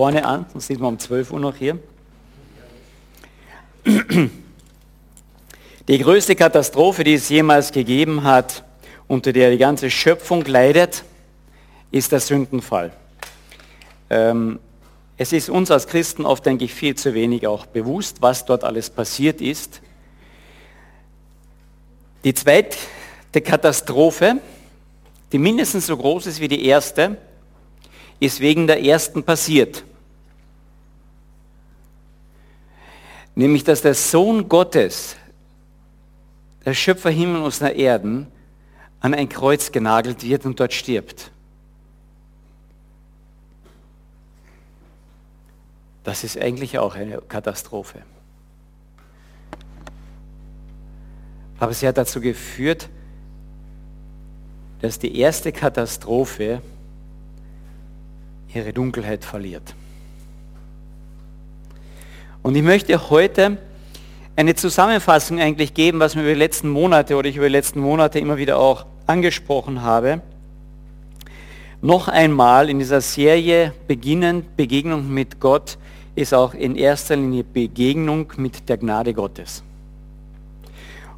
vorne an, sonst sind wir um 12 Uhr noch hier. Die größte Katastrophe, die es jemals gegeben hat, unter der die ganze Schöpfung leidet, ist der Sündenfall. Ähm, es ist uns als Christen oft, denke ich, viel zu wenig auch bewusst, was dort alles passiert ist. Die zweite Katastrophe, die mindestens so groß ist wie die erste, ist wegen der ersten passiert. Nämlich, dass der Sohn Gottes, der Schöpfer Himmel und der Erden, an ein Kreuz genagelt wird und dort stirbt. Das ist eigentlich auch eine Katastrophe. Aber sie hat dazu geführt, dass die erste Katastrophe ihre Dunkelheit verliert. Und ich möchte heute eine Zusammenfassung eigentlich geben, was wir über die letzten Monate oder ich über die letzten Monate immer wieder auch angesprochen habe. Noch einmal in dieser Serie beginnen, Begegnung mit Gott ist auch in erster Linie Begegnung mit der Gnade Gottes.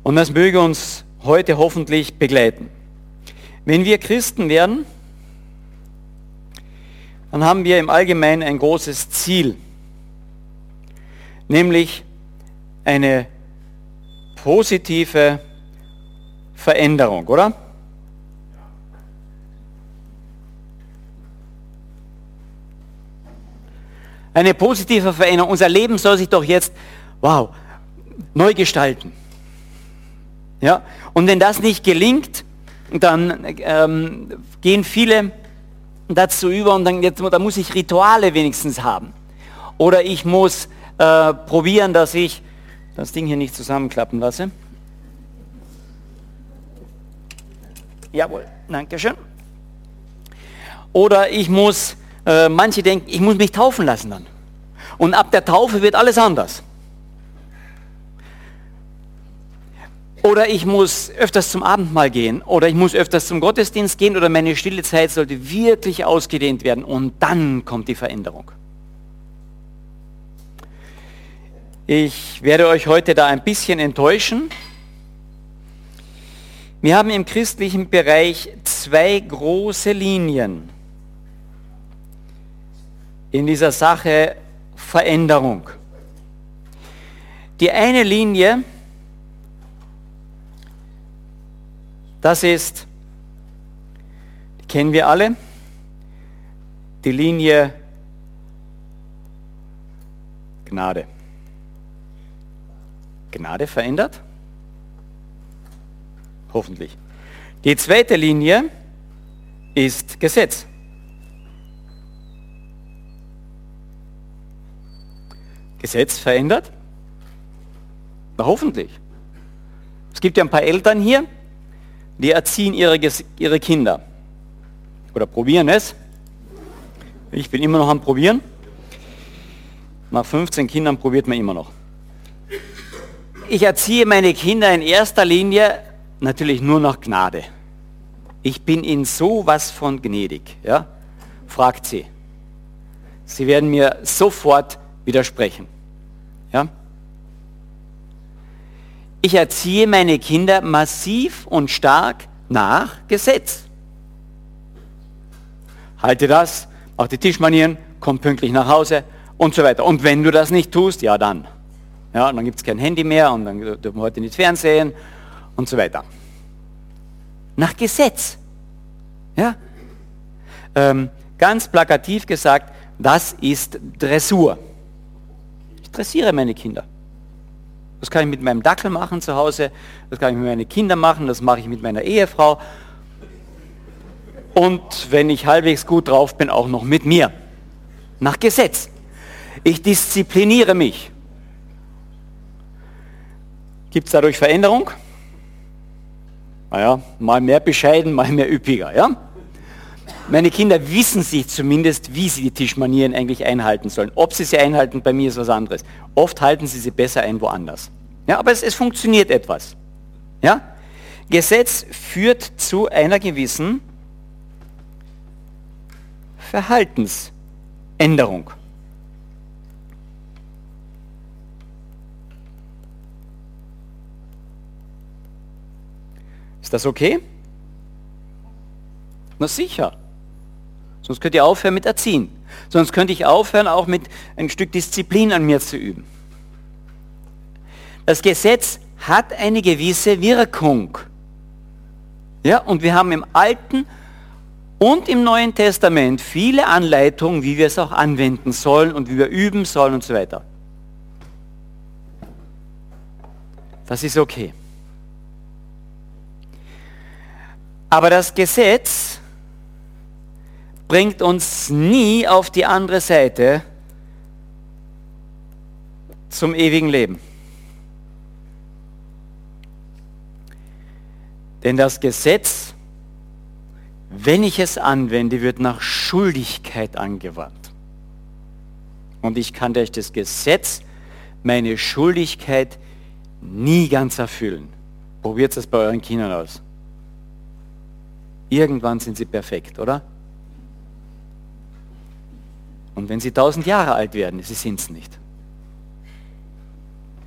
Und das möge uns heute hoffentlich begleiten. Wenn wir Christen werden, dann haben wir im Allgemeinen ein großes Ziel, nämlich eine positive Veränderung, oder? Eine positive Veränderung. Unser Leben soll sich doch jetzt, wow, neu gestalten. Ja? Und wenn das nicht gelingt, dann ähm, gehen viele dazu über und dann, jetzt, da muss ich Rituale wenigstens haben. Oder ich muss äh, probieren, dass ich das Ding hier nicht zusammenklappen lasse. Jawohl, danke schön. Oder ich muss, äh, manche denken, ich muss mich taufen lassen dann. Und ab der Taufe wird alles anders. Oder ich muss öfters zum Abendmahl gehen. Oder ich muss öfters zum Gottesdienst gehen. Oder meine stille Zeit sollte wirklich ausgedehnt werden. Und dann kommt die Veränderung. Ich werde euch heute da ein bisschen enttäuschen. Wir haben im christlichen Bereich zwei große Linien in dieser Sache Veränderung. Die eine Linie Das ist, die kennen wir alle, die Linie Gnade. Gnade verändert? Hoffentlich. Die zweite Linie ist Gesetz. Gesetz verändert? Na, hoffentlich. Es gibt ja ein paar Eltern hier, die erziehen ihre, ihre Kinder. Oder probieren es. Ich bin immer noch am Probieren. Nach 15 Kindern probiert man immer noch. Ich erziehe meine Kinder in erster Linie natürlich nur nach Gnade. Ich bin ihnen so was von gnädig. Ja? Fragt sie. Sie werden mir sofort widersprechen. Ja? Ich erziehe meine Kinder massiv und stark nach Gesetz. Halte das, auch die Tischmanieren, komm pünktlich nach Hause und so weiter. Und wenn du das nicht tust, ja dann. Ja, dann gibt es kein Handy mehr und dann dürfen wir heute nicht Fernsehen und so weiter. Nach Gesetz. Ja? Ähm, ganz plakativ gesagt, das ist Dressur. Ich dressiere meine Kinder. Das kann ich mit meinem Dackel machen zu Hause, das kann ich mit meinen Kindern machen, das mache ich mit meiner Ehefrau. Und wenn ich halbwegs gut drauf bin, auch noch mit mir. Nach Gesetz. Ich diszipliniere mich. Gibt es dadurch Veränderung? Naja, mal mehr bescheiden, mal mehr üppiger. Ja? Meine Kinder wissen sich zumindest, wie sie die Tischmanieren eigentlich einhalten sollen. Ob sie sie einhalten, bei mir ist was anderes. Oft halten sie sie besser ein woanders. Ja, aber es, es funktioniert etwas. Ja? Gesetz führt zu einer gewissen Verhaltensänderung. Ist das okay? Na sicher. Sonst könnt ihr aufhören mit Erziehen. Sonst könnte ich aufhören, auch mit ein Stück Disziplin an mir zu üben. Das Gesetz hat eine gewisse Wirkung. Ja, und wir haben im Alten und im Neuen Testament viele Anleitungen, wie wir es auch anwenden sollen und wie wir üben sollen und so weiter. Das ist okay. Aber das Gesetz bringt uns nie auf die andere Seite zum ewigen Leben. Denn das Gesetz, wenn ich es anwende, wird nach Schuldigkeit angewandt. Und ich kann durch das Gesetz meine Schuldigkeit nie ganz erfüllen. Probiert es bei euren Kindern aus. Irgendwann sind sie perfekt, oder? Und wenn sie tausend Jahre alt werden, sie sind es nicht.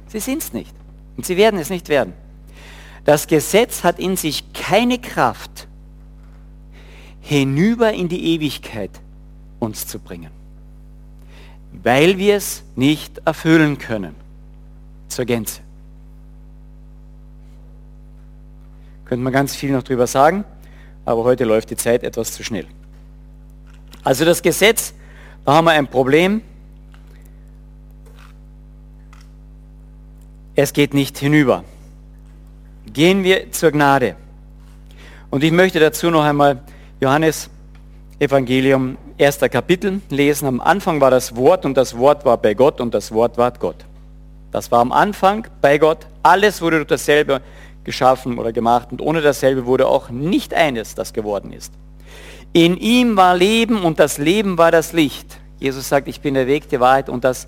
Sie sind es nicht. Und sie werden es nicht werden. Das Gesetz hat in sich keine Kraft, hinüber in die Ewigkeit uns zu bringen, weil wir es nicht erfüllen können zur Gänze. Könnte man ganz viel noch drüber sagen, aber heute läuft die Zeit etwas zu schnell. Also das Gesetz da haben wir ein Problem. Es geht nicht hinüber. Gehen wir zur Gnade. Und ich möchte dazu noch einmal Johannes Evangelium, erster Kapitel lesen. Am Anfang war das Wort und das Wort war bei Gott und das Wort war Gott. Das war am Anfang bei Gott. Alles wurde durch dasselbe geschaffen oder gemacht und ohne dasselbe wurde auch nicht eines, das geworden ist. In ihm war Leben und das Leben war das Licht. Jesus sagt, ich bin der Weg, die Wahrheit und das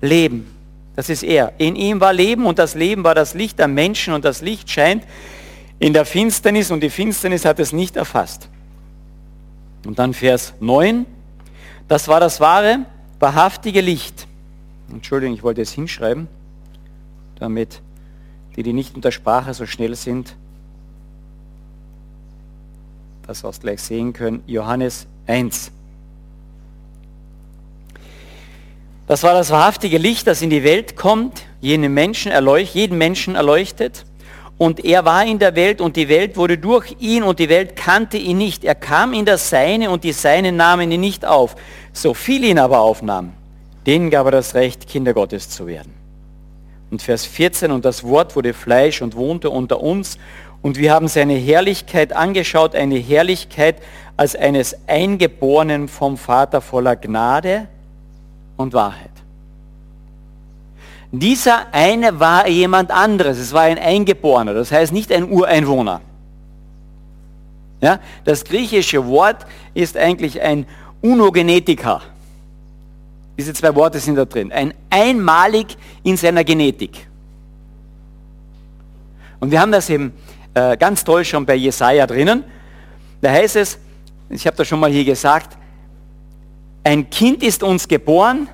Leben. Das ist er. In ihm war Leben und das Leben war das Licht am Menschen und das Licht scheint in der Finsternis und die Finsternis hat es nicht erfasst. Und dann Vers 9. Das war das wahre, wahrhaftige Licht. Entschuldigung, ich wollte es hinschreiben, damit die, die nicht unter Sprache so schnell sind, das auch gleich sehen können. Johannes 1. Das war das wahrhaftige Licht, das in die Welt kommt, jeden Menschen, erleuchtet, jeden Menschen erleuchtet. Und er war in der Welt und die Welt wurde durch ihn und die Welt kannte ihn nicht. Er kam in das Seine und die Seinen nahmen ihn nicht auf. So viel ihn aber aufnahm, denen gab er das Recht, Kinder Gottes zu werden. Und Vers 14, und das Wort wurde Fleisch und wohnte unter uns und wir haben seine Herrlichkeit angeschaut, eine Herrlichkeit als eines Eingeborenen vom Vater voller Gnade und Wahrheit. Dieser eine war jemand anderes, es war ein Eingeborener, das heißt nicht ein Ureinwohner. Ja, das griechische Wort ist eigentlich ein Unogenetiker. Diese zwei Worte sind da drin. Ein einmalig in seiner Genetik. Und wir haben das eben äh, ganz toll schon bei Jesaja drinnen. Da heißt es, ich habe das schon mal hier gesagt, ein Kind ist uns geboren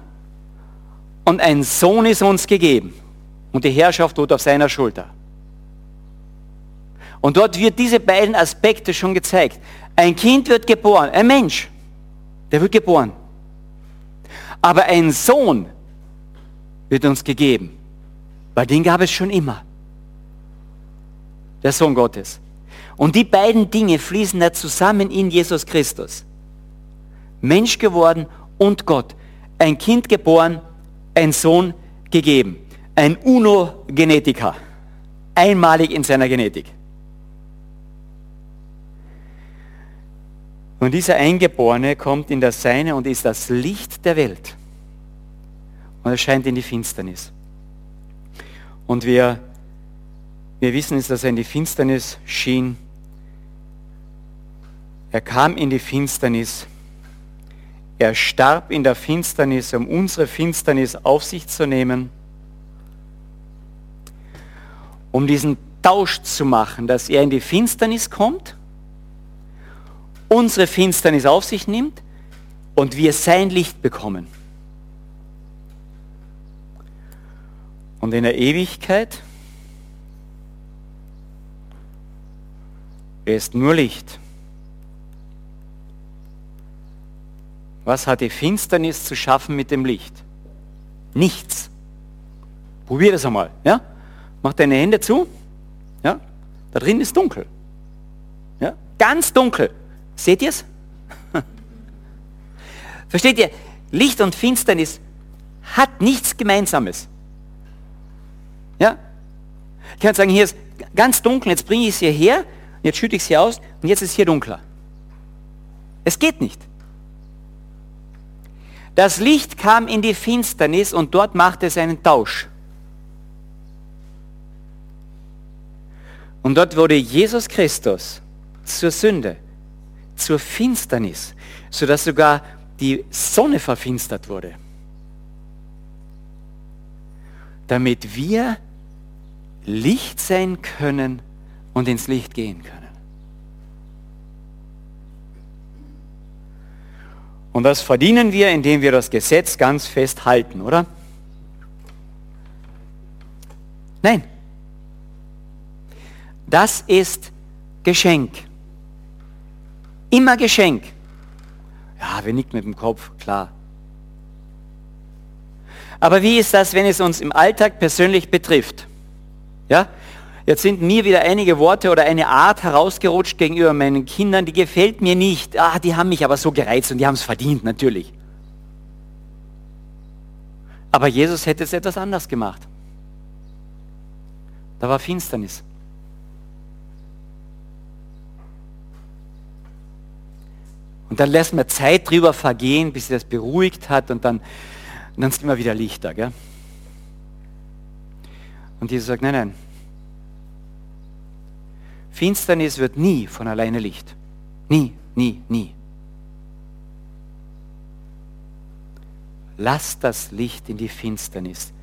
und ein Sohn ist uns gegeben. Und die Herrschaft ruht auf seiner Schulter. Und dort wird diese beiden Aspekte schon gezeigt. Ein Kind wird geboren, ein Mensch, der wird geboren. Aber ein Sohn wird uns gegeben, weil den gab es schon immer. Der Sohn Gottes. Und die beiden Dinge fließen da zusammen in Jesus Christus. Mensch geworden und Gott. Ein Kind geboren, ein Sohn gegeben. Ein Uno-Genetiker. Einmalig in seiner Genetik. Und dieser Eingeborene kommt in das Seine und ist das Licht der Welt. Und er scheint in die Finsternis. Und wir, wir wissen es, dass er in die Finsternis schien. Er kam in die Finsternis er starb in der Finsternis, um unsere Finsternis auf sich zu nehmen, um diesen Tausch zu machen, dass er in die Finsternis kommt, unsere Finsternis auf sich nimmt und wir sein Licht bekommen. Und in der Ewigkeit ist nur Licht. Was hat die Finsternis zu schaffen mit dem Licht? Nichts. Probier das einmal. Ja? Mach deine Hände zu. Ja? Da drin ist dunkel. Ja? Ganz dunkel. Seht ihr es? Versteht ihr? Licht und Finsternis hat nichts Gemeinsames. Ja? Ich kann sagen, hier ist ganz dunkel, jetzt bringe ich es hierher, jetzt schütte ich es hier aus und jetzt ist hier dunkler. Es geht nicht. Das Licht kam in die Finsternis und dort machte es einen Tausch. Und dort wurde Jesus Christus zur Sünde, zur Finsternis, sodass sogar die Sonne verfinstert wurde. Damit wir Licht sein können und ins Licht gehen können. Und das verdienen wir, indem wir das Gesetz ganz fest halten, oder? Nein. Das ist Geschenk. Immer Geschenk. Ja, wir nickt mit dem Kopf, klar. Aber wie ist das, wenn es uns im Alltag persönlich betrifft? Ja? Jetzt sind mir wieder einige Worte oder eine Art herausgerutscht gegenüber meinen Kindern, die gefällt mir nicht. Ah, die haben mich aber so gereizt und die haben es verdient, natürlich. Aber Jesus hätte es etwas anders gemacht. Da war Finsternis. Und dann lässt man Zeit drüber vergehen, bis sie das beruhigt hat und dann, und dann ist immer wieder Lichter. Gell? Und Jesus sagt, nein, nein, Finsternis wird nie von alleine Licht. Nie, nie, nie. Lass das Licht in die Finsternis.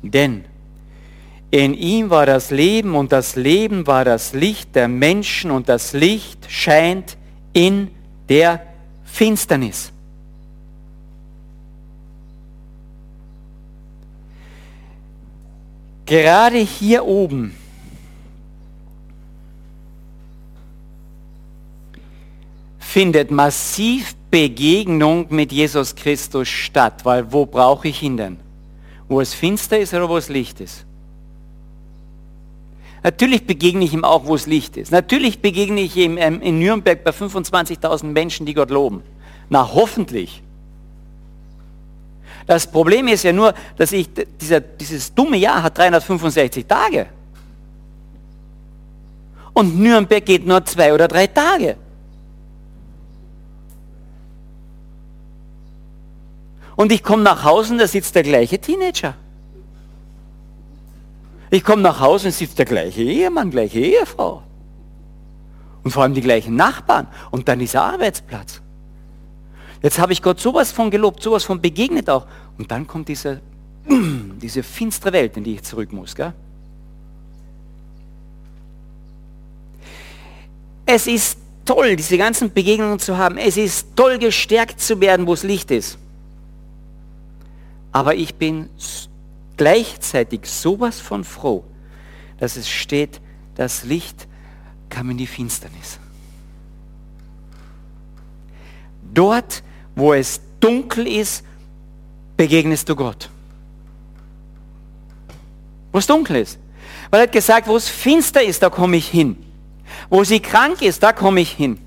Denn in ihm war das Leben und das Leben war das Licht der Menschen und das Licht scheint in der Finsternis. Gerade hier oben findet massiv Begegnung mit Jesus Christus statt, weil wo brauche ich ihn denn? Wo es finster ist oder wo es Licht ist? Natürlich begegne ich ihm auch, wo es Licht ist. Natürlich begegne ich ihm ähm, in Nürnberg bei 25.000 Menschen, die Gott loben. Na, hoffentlich. Das Problem ist ja nur, dass ich, dieser, dieses dumme Jahr hat 365 Tage. Und Nürnberg geht nur zwei oder drei Tage. Und ich komme nach Hause und da sitzt der gleiche Teenager. Ich komme nach Hause und sitzt der gleiche Ehemann, gleiche Ehefrau. Und vor allem die gleichen Nachbarn. Und dann dieser Arbeitsplatz. Jetzt habe ich Gott sowas von gelobt, sowas von begegnet auch. Und dann kommt diese, diese finstere Welt, in die ich zurück muss. Gell? Es ist toll, diese ganzen Begegnungen zu haben. Es ist toll, gestärkt zu werden, wo es Licht ist. Aber ich bin gleichzeitig sowas von froh, dass es steht, das Licht kam in die Finsternis. Dort, wo es dunkel ist, begegnest du Gott. Wo es dunkel ist. Weil er hat gesagt, wo es finster ist, da komme ich hin. Wo sie krank ist, da komme ich hin.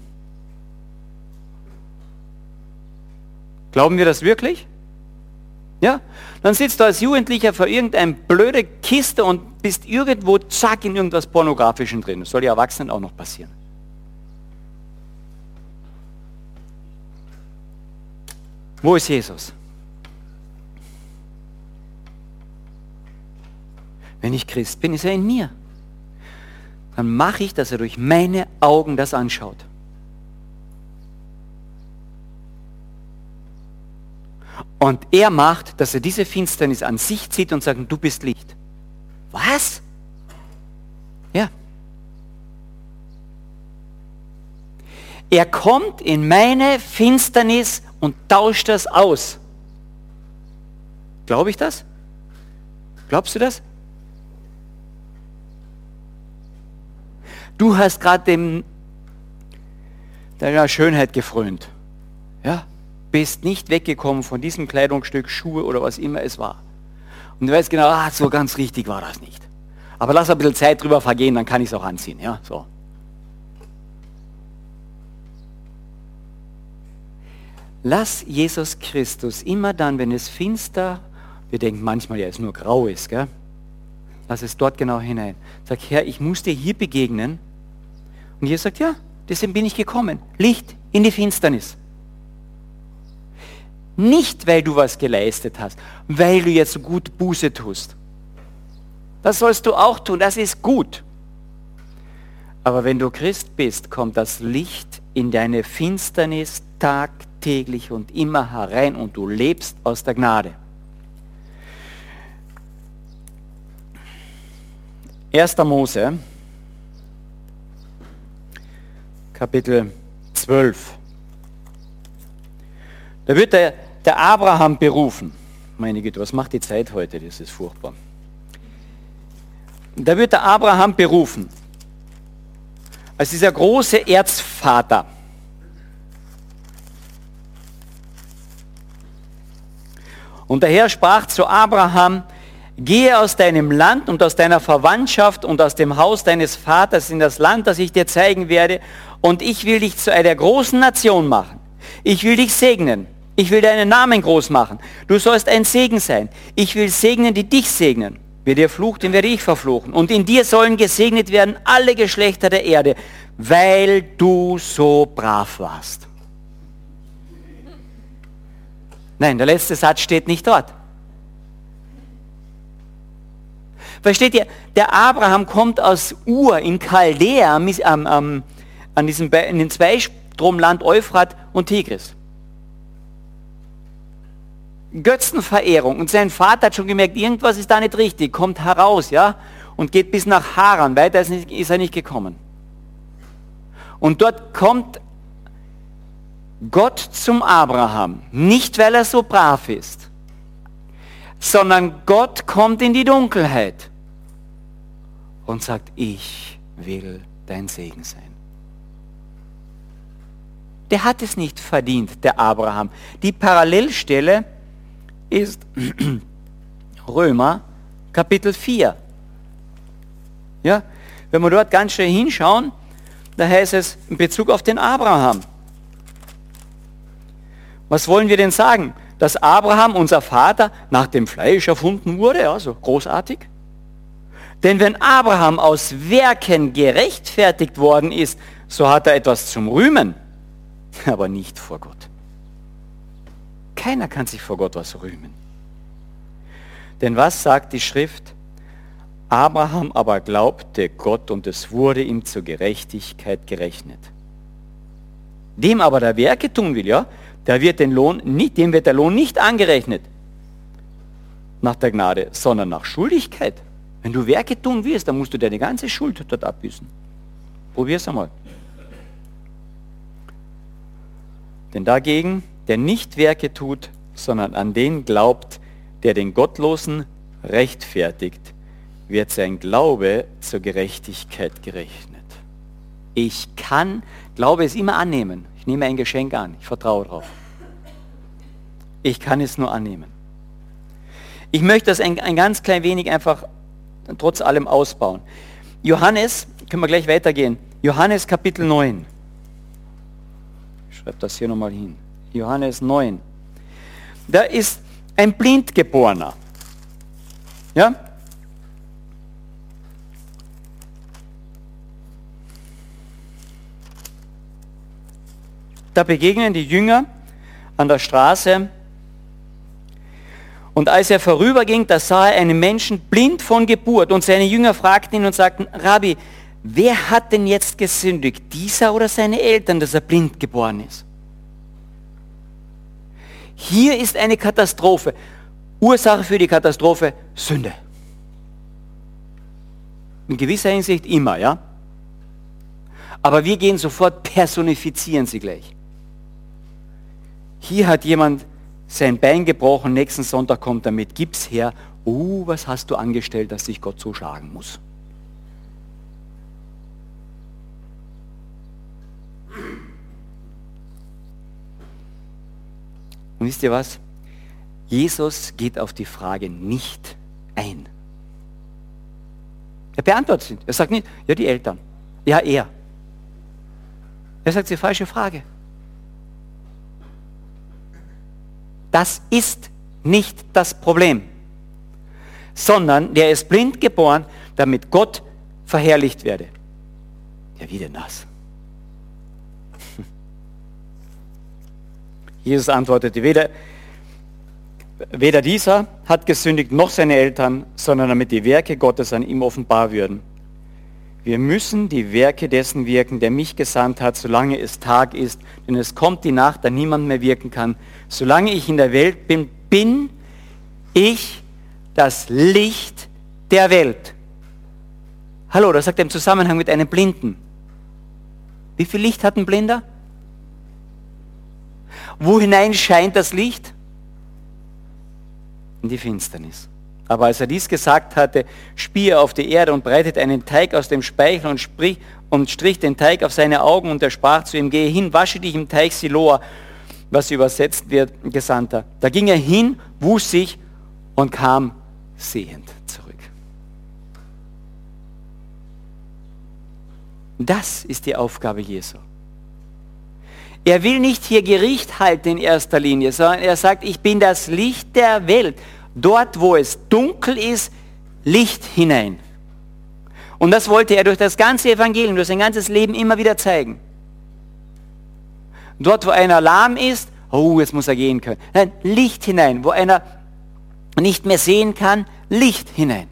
Glauben wir das wirklich? Ja? Dann sitzt du als Jugendlicher vor irgendeinem blöde Kiste und bist irgendwo zack in irgendwas Pornografischen drin. Das soll die Erwachsenen auch noch passieren. Wo ist Jesus? Wenn ich Christ bin, ist er in mir. Dann mache ich, dass er durch meine Augen das anschaut. Und er macht, dass er diese Finsternis an sich zieht und sagt, du bist Licht. Was? Ja. Er kommt in meine Finsternis und tauscht das aus. Glaube ich das? Glaubst du das? Du hast gerade dem deiner Schönheit gefrönt. Ja, bist nicht weggekommen von diesem Kleidungsstück, Schuhe oder was immer es war. Und du weißt genau, ah, so ganz richtig war das nicht. Aber lass ein bisschen Zeit drüber vergehen, dann kann ich es auch anziehen. Ja, so. Lass Jesus Christus immer dann, wenn es finster, wir denken manchmal, ja, es nur grau ist, gell? lass es dort genau hinein. Sag, Herr, ich muss dir hier begegnen. Und Jesus sagt, ja, deswegen bin ich gekommen. Licht in die Finsternis. Nicht, weil du was geleistet hast, weil du jetzt gut Buße tust. Das sollst du auch tun, das ist gut. Aber wenn du Christ bist, kommt das Licht in deine Finsternis tagtäglich und immer herein und du lebst aus der Gnade. 1. Mose, Kapitel 12. Da wird der, der Abraham berufen. Meine Güte, was macht die Zeit heute? Das ist furchtbar. Da wird der Abraham berufen. Als dieser große Erzvater. Und der Herr sprach zu Abraham, gehe aus deinem Land und aus deiner Verwandtschaft und aus dem Haus deines Vaters in das Land, das ich dir zeigen werde, und ich will dich zu einer großen Nation machen. Ich will dich segnen. Ich will deinen Namen groß machen. Du sollst ein Segen sein. Ich will segnen, die dich segnen. Wer dir flucht, den werde ich verfluchen. Und in dir sollen gesegnet werden alle Geschlechter der Erde, weil du so brav warst. Nein, der letzte Satz steht nicht dort. Versteht ihr, der Abraham kommt aus Ur in Chaldea, ähm, ähm, an diesem, in den Zweistromland Euphrat und Tigris. Götzenverehrung. Und sein Vater hat schon gemerkt, irgendwas ist da nicht richtig, kommt heraus, ja, und geht bis nach Haran. Weiter ist, nicht, ist er nicht gekommen. Und dort kommt Gott zum Abraham, nicht weil er so brav ist, sondern Gott kommt in die Dunkelheit und sagt, ich will dein Segen sein. Der hat es nicht verdient, der Abraham. Die Parallelstelle ist Römer Kapitel 4. Ja, wenn wir dort ganz schnell hinschauen, da heißt es in Bezug auf den Abraham. Was wollen wir denn sagen? Dass Abraham, unser Vater, nach dem Fleisch erfunden wurde, also großartig. Denn wenn Abraham aus Werken gerechtfertigt worden ist, so hat er etwas zum Rühmen, aber nicht vor Gott. Keiner kann sich vor Gott was rühmen. Denn was sagt die Schrift? Abraham aber glaubte Gott und es wurde ihm zur Gerechtigkeit gerechnet. Dem aber der Werke tun will, ja, der wird den Lohn nicht, dem wird der Lohn nicht angerechnet nach der Gnade, sondern nach Schuldigkeit. Wenn du Werke tun willst, dann musst du deine ganze Schuld dort abbüßen. Probier's einmal. Denn dagegen, der nicht Werke tut, sondern an den glaubt, der den Gottlosen rechtfertigt, wird sein Glaube zur Gerechtigkeit gerechnet. Ich kann, Glaube es immer annehmen. Ich nehme ein Geschenk an. Ich vertraue darauf. Ich kann es nur annehmen. Ich möchte das ein, ein ganz klein wenig einfach trotz allem ausbauen. Johannes, können wir gleich weitergehen. Johannes Kapitel 9. Ich schreibe das hier nochmal hin. Johannes 9. Da ist ein Blindgeborener. Ja? Da begegnen die Jünger an der Straße und als er vorüberging, da sah er einen Menschen blind von Geburt. Und seine Jünger fragten ihn und sagten, Rabbi, wer hat denn jetzt gesündigt, dieser oder seine Eltern, dass er blind geboren ist? Hier ist eine Katastrophe. Ursache für die Katastrophe, Sünde. In gewisser Hinsicht immer, ja? Aber wir gehen sofort, personifizieren sie gleich. Hier hat jemand sein Bein gebrochen, nächsten Sonntag kommt er mit Gips her. Oh, was hast du angestellt, dass sich Gott so schlagen muss? Und wisst ihr was? Jesus geht auf die Frage nicht ein. Er beantwortet sie. Er sagt nicht, ja, die Eltern. Ja, er. Er sagt, die falsche Frage. Das ist nicht das Problem, sondern der ist blind geboren, damit Gott verherrlicht werde. Ja, wie denn das? Jesus antwortete, weder, weder dieser hat gesündigt, noch seine Eltern, sondern damit die Werke Gottes an ihm offenbar würden. Wir müssen die Werke dessen wirken, der mich gesandt hat, solange es Tag ist, denn es kommt die Nacht, da niemand mehr wirken kann. Solange ich in der Welt bin, bin ich das Licht der Welt. Hallo, das sagt er im Zusammenhang mit einem Blinden. Wie viel Licht hat ein Blinder? Wo hinein scheint das Licht? In die Finsternis. Aber als er dies gesagt hatte, spie er auf die Erde und breitete einen Teig aus dem Speichel und, sprich, und strich den Teig auf seine Augen und er sprach zu ihm, gehe hin, wasche dich im Teich Siloa, was übersetzt wird, Gesandter. Da ging er hin, wusch sich und kam sehend zurück. Das ist die Aufgabe Jesu. Er will nicht hier Gericht halten in erster Linie, sondern er sagt, ich bin das Licht der Welt. Dort, wo es dunkel ist, Licht hinein. Und das wollte er durch das ganze Evangelium, durch sein ganzes Leben immer wieder zeigen. Dort, wo einer lahm ist, oh, jetzt muss er gehen können. Nein, Licht hinein. Wo einer nicht mehr sehen kann, Licht hinein.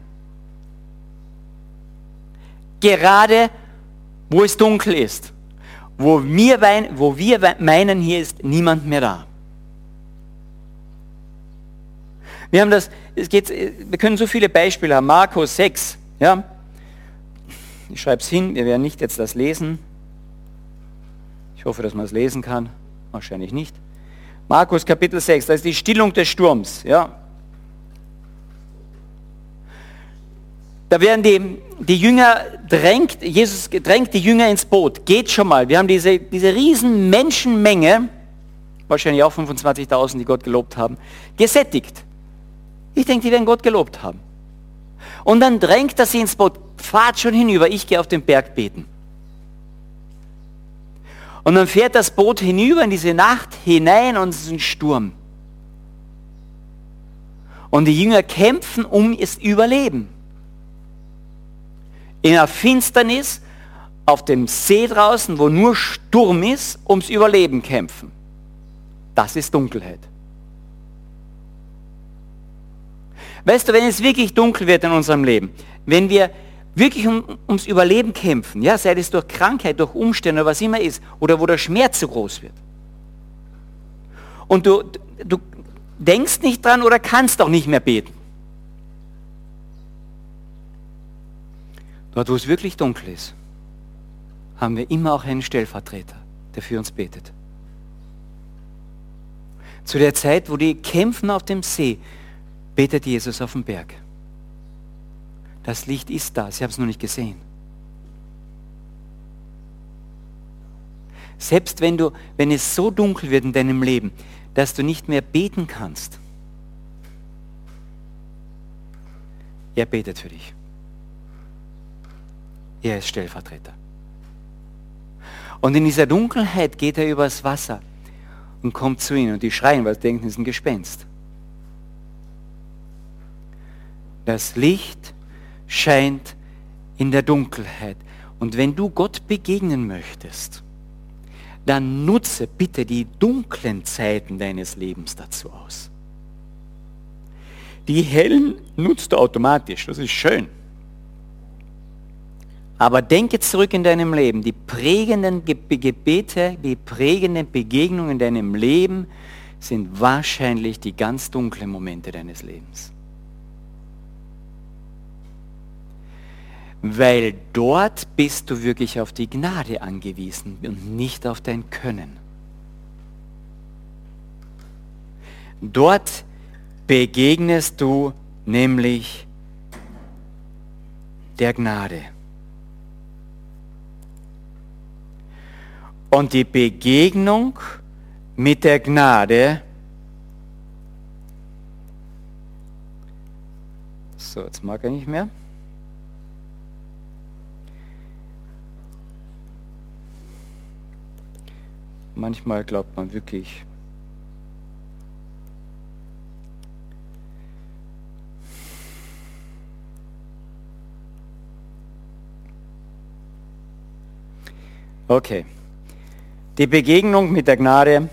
Gerade wo es dunkel ist, wo wir, wo wir meinen, hier ist niemand mehr da. Wir haben das, es geht, wir können so viele Beispiele haben. Markus 6, ja. Ich schreibe es hin, wir werden nicht jetzt das lesen. Ich hoffe, dass man es lesen kann. Wahrscheinlich nicht. Markus Kapitel 6, das ist die Stillung des Sturms, ja. Da werden die, die Jünger drängt, Jesus drängt die Jünger ins Boot. Geht schon mal. Wir haben diese, diese riesen Menschenmenge, wahrscheinlich auch 25.000, die Gott gelobt haben, gesättigt. Ich denke, die werden Gott gelobt haben. Und dann drängt er sie ins Boot. Fahrt schon hinüber, ich gehe auf den Berg beten. Und dann fährt das Boot hinüber in diese Nacht hinein und es ist ein Sturm. Und die Jünger kämpfen um das Überleben in der Finsternis auf dem See draußen, wo nur Sturm ist, ums Überleben kämpfen. Das ist Dunkelheit. Weißt du, wenn es wirklich dunkel wird in unserem Leben, wenn wir wirklich um, ums Überleben kämpfen, ja, sei es durch Krankheit, durch Umstände, was immer ist, oder wo der Schmerz so groß wird. Und du, du denkst nicht dran oder kannst auch nicht mehr beten. Dort, wo es wirklich dunkel ist, haben wir immer auch einen Stellvertreter, der für uns betet. Zu der Zeit, wo die kämpfen auf dem See, betet Jesus auf dem Berg. Das Licht ist da, sie haben es noch nicht gesehen. Selbst wenn, du, wenn es so dunkel wird in deinem Leben, dass du nicht mehr beten kannst, er betet für dich. Er ist Stellvertreter. Und in dieser Dunkelheit geht er übers Wasser und kommt zu ihnen. Und die schreien, weil sie denken, es ist ein Gespenst. Das Licht scheint in der Dunkelheit. Und wenn du Gott begegnen möchtest, dann nutze bitte die dunklen Zeiten deines Lebens dazu aus. Die hellen nutzt du automatisch, das ist schön. Aber denke zurück in deinem Leben. Die prägenden Gebete, die prägenden Begegnungen in deinem Leben sind wahrscheinlich die ganz dunklen Momente deines Lebens. Weil dort bist du wirklich auf die Gnade angewiesen und nicht auf dein Können. Dort begegnest du nämlich der Gnade. und die Begegnung mit der Gnade. So, jetzt mag er nicht mehr. Manchmal glaubt man wirklich, Okay. Die Begegnung mit der Gnade,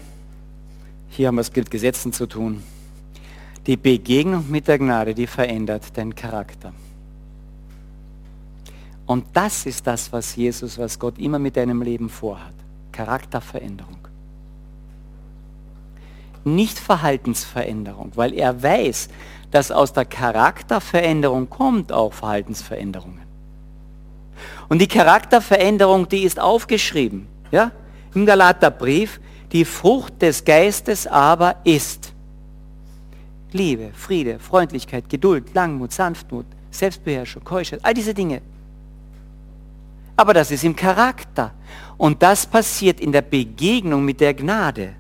hier haben wir es mit Gesetzen zu tun. Die Begegnung mit der Gnade, die verändert deinen Charakter. Und das ist das, was Jesus, was Gott immer mit deinem Leben vorhat. Charakterveränderung. Nicht Verhaltensveränderung, weil er weiß, dass aus der Charakterveränderung kommt auch Verhaltensveränderungen. Und die Charakterveränderung, die ist aufgeschrieben. Ja? Im Galaterbrief, die Frucht des Geistes aber ist Liebe, Friede, Freundlichkeit, Geduld, Langmut, Sanftmut, Selbstbeherrschung, Keuschheit, all diese Dinge. Aber das ist im Charakter. Und das passiert in der Begegnung mit der Gnade.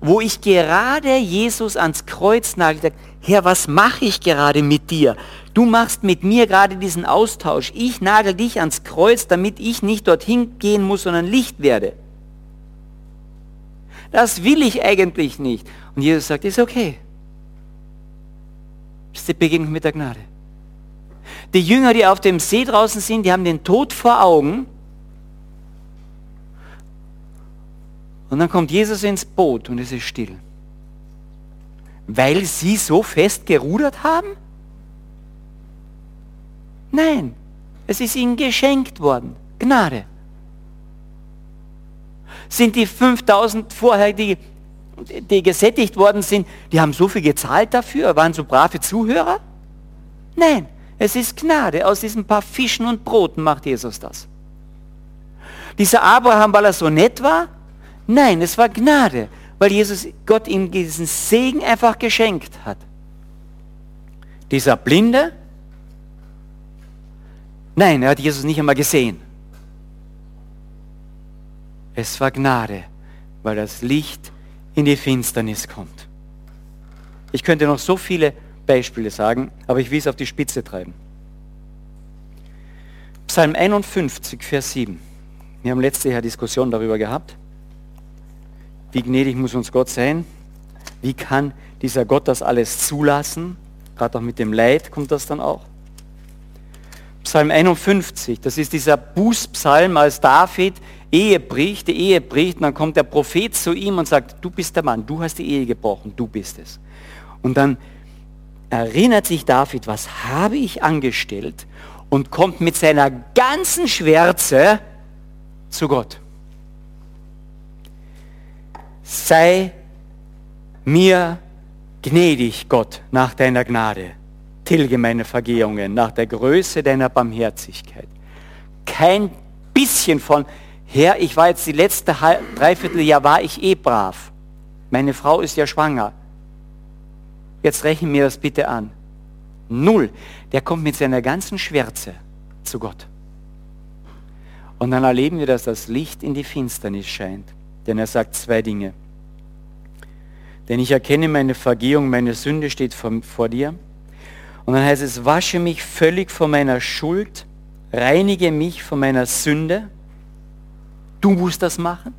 Wo ich gerade Jesus ans Kreuz nagel, Herr, was mache ich gerade mit dir? Du machst mit mir gerade diesen Austausch. Ich nagel dich ans Kreuz, damit ich nicht dorthin gehen muss, sondern Licht werde. Das will ich eigentlich nicht. Und Jesus sagt, ist okay. Das ist die Begegnung mit der Gnade. Die Jünger, die auf dem See draußen sind, die haben den Tod vor Augen. Und dann kommt Jesus ins Boot und es ist still. Weil sie so fest gerudert haben? Nein, es ist ihnen geschenkt worden. Gnade. Sind die 5000 vorher, die, die gesättigt worden sind, die haben so viel gezahlt dafür, waren so brave Zuhörer? Nein, es ist Gnade. Aus diesen paar Fischen und Broten macht Jesus das. Dieser Abraham, weil er so nett war? Nein, es war Gnade, weil Jesus Gott ihm diesen Segen einfach geschenkt hat. Dieser Blinde, Nein, er hat Jesus nicht einmal gesehen. Es war Gnade, weil das Licht in die Finsternis kommt. Ich könnte noch so viele Beispiele sagen, aber ich will es auf die Spitze treiben. Psalm 51, Vers 7. Wir haben letzte Jahr Diskussion darüber gehabt. Wie gnädig muss uns Gott sein? Wie kann dieser Gott das alles zulassen? Gerade auch mit dem Leid kommt das dann auch. Psalm 51, das ist dieser Bußpsalm, als David Ehe bricht, die Ehe bricht, und dann kommt der Prophet zu ihm und sagt, du bist der Mann, du hast die Ehe gebrochen, du bist es. Und dann erinnert sich David, was habe ich angestellt und kommt mit seiner ganzen Schwärze zu Gott. Sei mir gnädig, Gott, nach deiner Gnade tilge meine Vergehungen nach der Größe deiner Barmherzigkeit. Kein bisschen von, Herr, ich war jetzt die letzte Dreivierteljahr, war ich eh brav. Meine Frau ist ja schwanger. Jetzt rechne mir das bitte an. Null. Der kommt mit seiner ganzen Schwärze zu Gott. Und dann erleben wir, dass das Licht in die Finsternis scheint. Denn er sagt zwei Dinge. Denn ich erkenne meine Vergehung, meine Sünde steht vor, vor dir und dann heißt es, wasche mich völlig von meiner Schuld, reinige mich von meiner Sünde. Du musst das machen.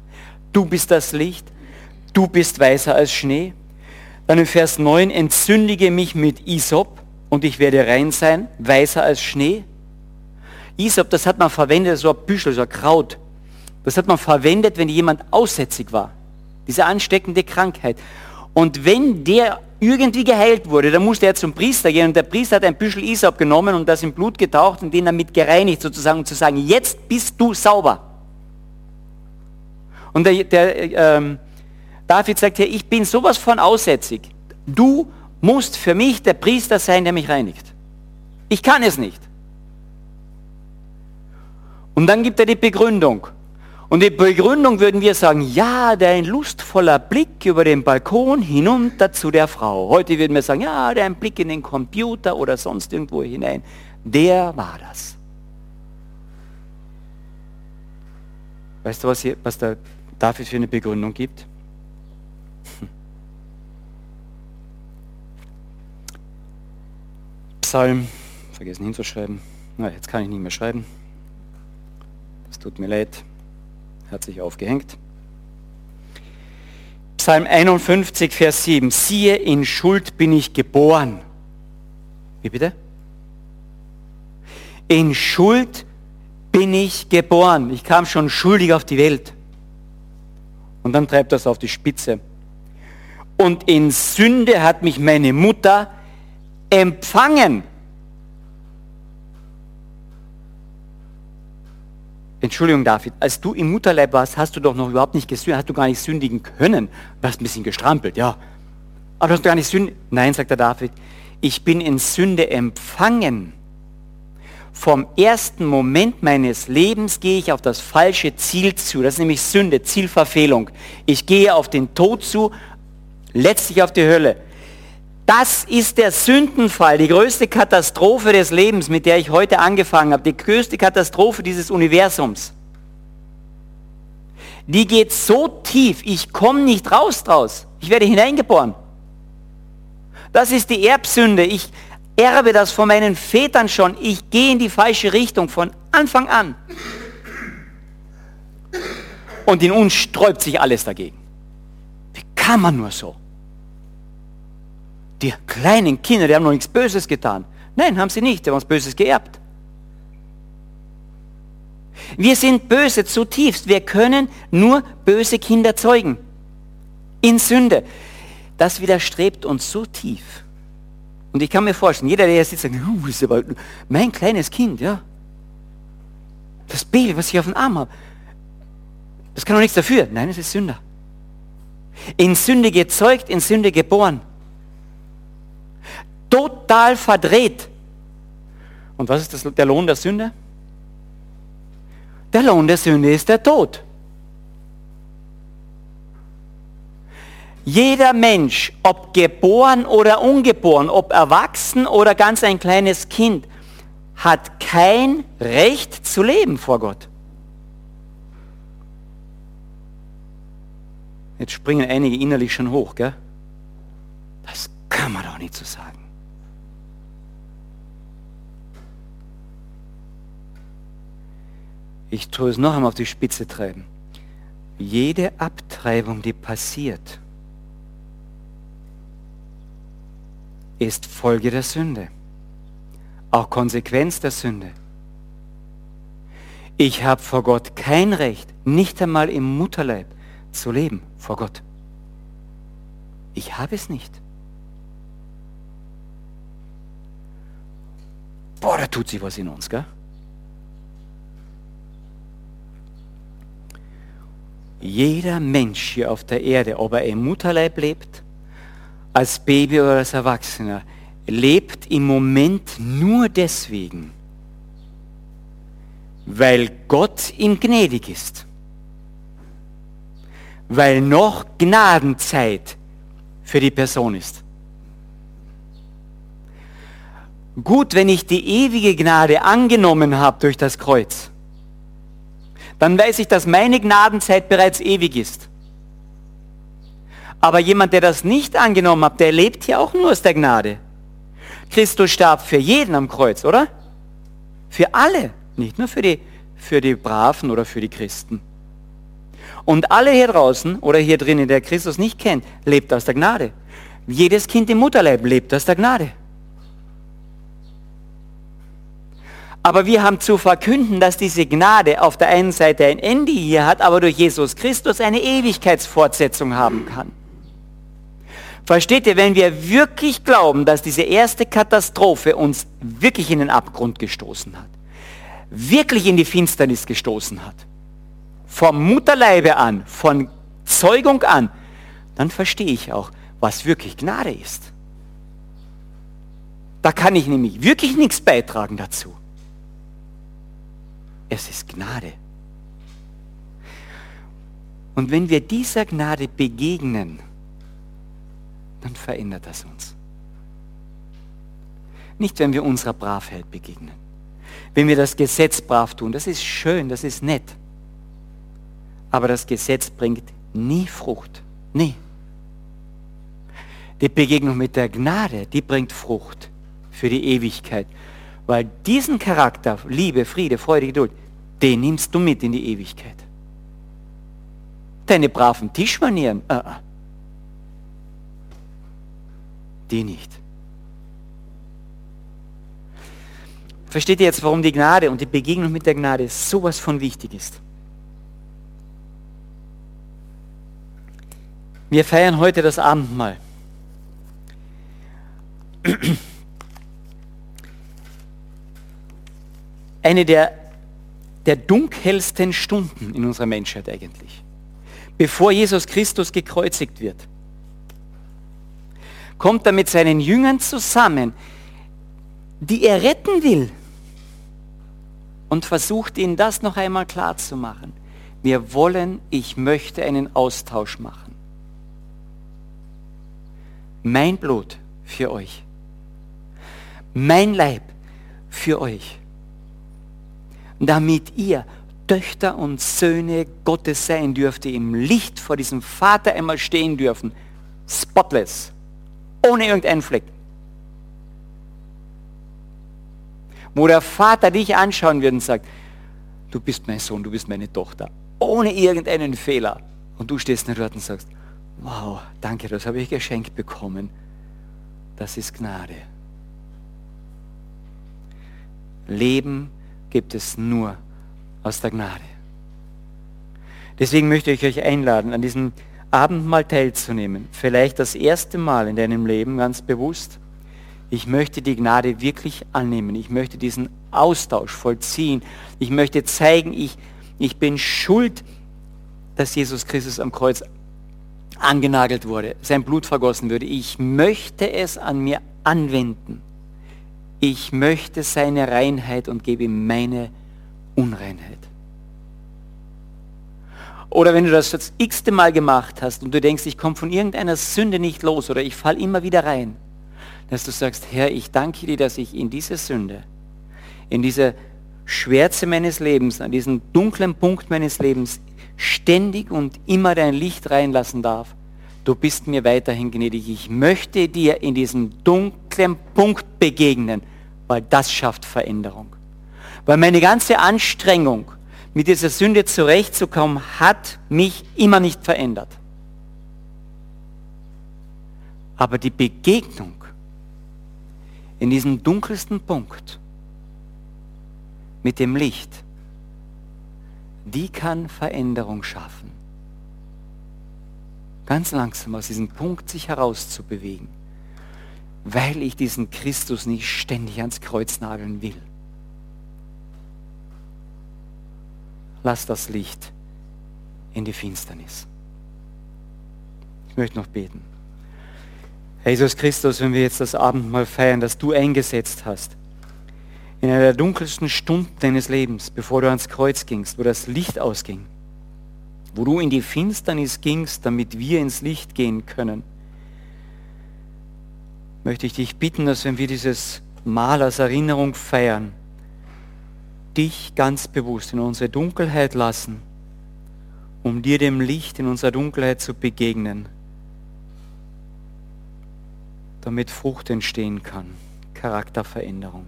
Du bist das Licht. Du bist weißer als Schnee. Dann im Vers 9, entzündige mich mit Isop und ich werde rein sein, weißer als Schnee. Isop, das hat man verwendet, so ein Büschel, so ein Kraut. Das hat man verwendet, wenn jemand aussätzig war. Diese ansteckende Krankheit. Und wenn der irgendwie geheilt wurde, dann musste er zum Priester gehen und der Priester hat ein Büschel Isop genommen und das in Blut getaucht und den damit gereinigt sozusagen, um zu sagen, jetzt bist du sauber. Und der, der ähm, David sagt hier, ich bin sowas von aussätzig. Du musst für mich der Priester sein, der mich reinigt. Ich kann es nicht. Und dann gibt er die Begründung. Und die Begründung würden wir sagen, ja, dein lustvoller Blick über den Balkon hinunter zu der Frau. Heute würden wir sagen, ja, dein Blick in den Computer oder sonst irgendwo hinein. Der war das. Weißt du, was, hier, was da dafür für eine Begründung gibt? Psalm, vergessen hinzuschreiben. Na, jetzt kann ich nicht mehr schreiben. Es tut mir leid, hat sich aufgehängt. Psalm 51, Vers 7. Siehe, in Schuld bin ich geboren. Wie bitte? In Schuld bin ich geboren. Ich kam schon schuldig auf die Welt. Und dann treibt das auf die Spitze. Und in Sünde hat mich meine Mutter empfangen. Entschuldigung, David, als du im Mutterleib warst, hast du doch noch überhaupt nicht gesündigt, hast du gar nicht sündigen können. Du hast ein bisschen gestrampelt, ja. Aber du hast gar nicht sündigen. Nein, sagt der David, ich bin in Sünde empfangen. Vom ersten Moment meines Lebens gehe ich auf das falsche Ziel zu. Das ist nämlich Sünde, Zielverfehlung. Ich gehe auf den Tod zu, letztlich auf die Hölle. Das ist der Sündenfall, die größte Katastrophe des Lebens, mit der ich heute angefangen habe, die größte Katastrophe dieses Universums. Die geht so tief, ich komme nicht raus draus. Ich werde hineingeboren. Das ist die Erbsünde. Ich erbe das von meinen Vätern schon. Ich gehe in die falsche Richtung von Anfang an. Und in uns sträubt sich alles dagegen. Wie kann man nur so? Die kleinen Kinder, die haben noch nichts Böses getan. Nein, haben sie nicht, die haben was Böses geerbt. Wir sind böse zutiefst. Wir können nur böse Kinder zeugen. In Sünde. Das widerstrebt uns so tief. Und ich kann mir vorstellen, jeder, der jetzt sitzt, sagt, oh, ist aber mein kleines Kind, ja. Das Baby, was ich auf dem Arm habe. Das kann doch nichts dafür. Nein, es ist Sünder. In Sünde gezeugt, in Sünde geboren total verdreht. Und was ist das, der Lohn der Sünde? Der Lohn der Sünde ist der Tod. Jeder Mensch, ob geboren oder ungeboren, ob erwachsen oder ganz ein kleines Kind, hat kein Recht zu leben vor Gott. Jetzt springen einige innerlich schon hoch, gell? Das kann man doch nicht so sagen. Ich tue es noch einmal auf die Spitze treiben. Jede Abtreibung, die passiert, ist Folge der Sünde. Auch Konsequenz der Sünde. Ich habe vor Gott kein Recht, nicht einmal im Mutterleib zu leben vor Gott. Ich habe es nicht. Boah, da tut sich was in uns, gell? Jeder Mensch hier auf der Erde, ob er im Mutterleib lebt, als Baby oder als Erwachsener, lebt im Moment nur deswegen, weil Gott ihm gnädig ist. Weil noch Gnadenzeit für die Person ist. Gut, wenn ich die ewige Gnade angenommen habe durch das Kreuz, dann weiß ich, dass meine Gnadenzeit bereits ewig ist. Aber jemand, der das nicht angenommen hat, der lebt hier auch nur aus der Gnade. Christus starb für jeden am Kreuz, oder? Für alle, nicht nur für die, für die Braven oder für die Christen. Und alle hier draußen oder hier drinnen, der Christus nicht kennt, lebt aus der Gnade. Jedes Kind im Mutterleib lebt aus der Gnade. Aber wir haben zu verkünden, dass diese Gnade auf der einen Seite ein Ende hier hat, aber durch Jesus Christus eine Ewigkeitsfortsetzung haben kann. Versteht ihr, wenn wir wirklich glauben, dass diese erste Katastrophe uns wirklich in den Abgrund gestoßen hat, wirklich in die Finsternis gestoßen hat, vom Mutterleibe an, von Zeugung an, dann verstehe ich auch, was wirklich Gnade ist. Da kann ich nämlich wirklich nichts beitragen dazu. Es ist Gnade. Und wenn wir dieser Gnade begegnen, dann verändert das uns. Nicht, wenn wir unserer Bravheit begegnen. Wenn wir das Gesetz brav tun, das ist schön, das ist nett. Aber das Gesetz bringt nie Frucht. Nie. Die Begegnung mit der Gnade, die bringt Frucht für die Ewigkeit. Weil diesen Charakter, Liebe, Friede, Freude, Geduld, den nimmst du mit in die Ewigkeit. Deine braven Tischmanieren, uh die nicht. Versteht ihr jetzt, warum die Gnade und die Begegnung mit der Gnade sowas von wichtig ist? Wir feiern heute das Abendmahl. Eine der, der dunkelsten Stunden in unserer Menschheit eigentlich. Bevor Jesus Christus gekreuzigt wird, kommt er mit seinen Jüngern zusammen, die er retten will und versucht ihnen das noch einmal klar zu machen. Wir wollen, ich möchte einen Austausch machen. Mein Blut für euch. Mein Leib für euch. Damit ihr Töchter und Söhne Gottes sein dürft, die im Licht vor diesem Vater einmal stehen dürfen. Spotless. Ohne irgendeinen Fleck. Wo der Vater dich anschauen wird und sagt, du bist mein Sohn, du bist meine Tochter. Ohne irgendeinen Fehler. Und du stehst dort und sagst, wow, danke, das habe ich geschenkt bekommen. Das ist Gnade. Leben gibt es nur aus der Gnade. Deswegen möchte ich euch einladen, an diesem Abendmahl teilzunehmen. Vielleicht das erste Mal in deinem Leben ganz bewusst. Ich möchte die Gnade wirklich annehmen. Ich möchte diesen Austausch vollziehen. Ich möchte zeigen, ich, ich bin schuld, dass Jesus Christus am Kreuz angenagelt wurde, sein Blut vergossen würde. Ich möchte es an mir anwenden. Ich möchte seine Reinheit und gebe ihm meine Unreinheit. Oder wenn du das das x-te Mal gemacht hast und du denkst, ich komme von irgendeiner Sünde nicht los oder ich falle immer wieder rein, dass du sagst, Herr, ich danke dir, dass ich in diese Sünde, in diese Schwärze meines Lebens, an diesen dunklen Punkt meines Lebens ständig und immer dein Licht reinlassen darf. Du bist mir weiterhin gnädig. Ich möchte dir in diesem dunklen Punkt begegnen, weil das schafft Veränderung. Weil meine ganze Anstrengung, mit dieser Sünde zurechtzukommen, hat mich immer nicht verändert. Aber die Begegnung in diesem dunkelsten Punkt mit dem Licht, die kann Veränderung schaffen. Ganz langsam aus diesem Punkt sich herauszubewegen, weil ich diesen Christus nicht ständig ans Kreuz nageln will. Lass das Licht in die Finsternis. Ich möchte noch beten. Jesus Christus, wenn wir jetzt das Abendmahl feiern, das du eingesetzt hast, in einer der dunkelsten Stunden deines Lebens, bevor du ans Kreuz gingst, wo das Licht ausging, wo du in die Finsternis gingst, damit wir ins Licht gehen können, möchte ich dich bitten, dass wenn wir dieses Mal als Erinnerung feiern, dich ganz bewusst in unsere Dunkelheit lassen, um dir dem Licht in unserer Dunkelheit zu begegnen, damit Frucht entstehen kann, Charakterveränderung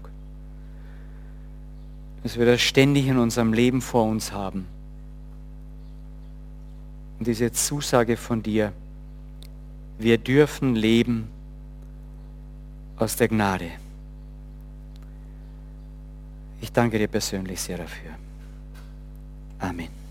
dass wir das ständig in unserem Leben vor uns haben. Und diese Zusage von dir, wir dürfen leben aus der Gnade. Ich danke dir persönlich sehr dafür. Amen.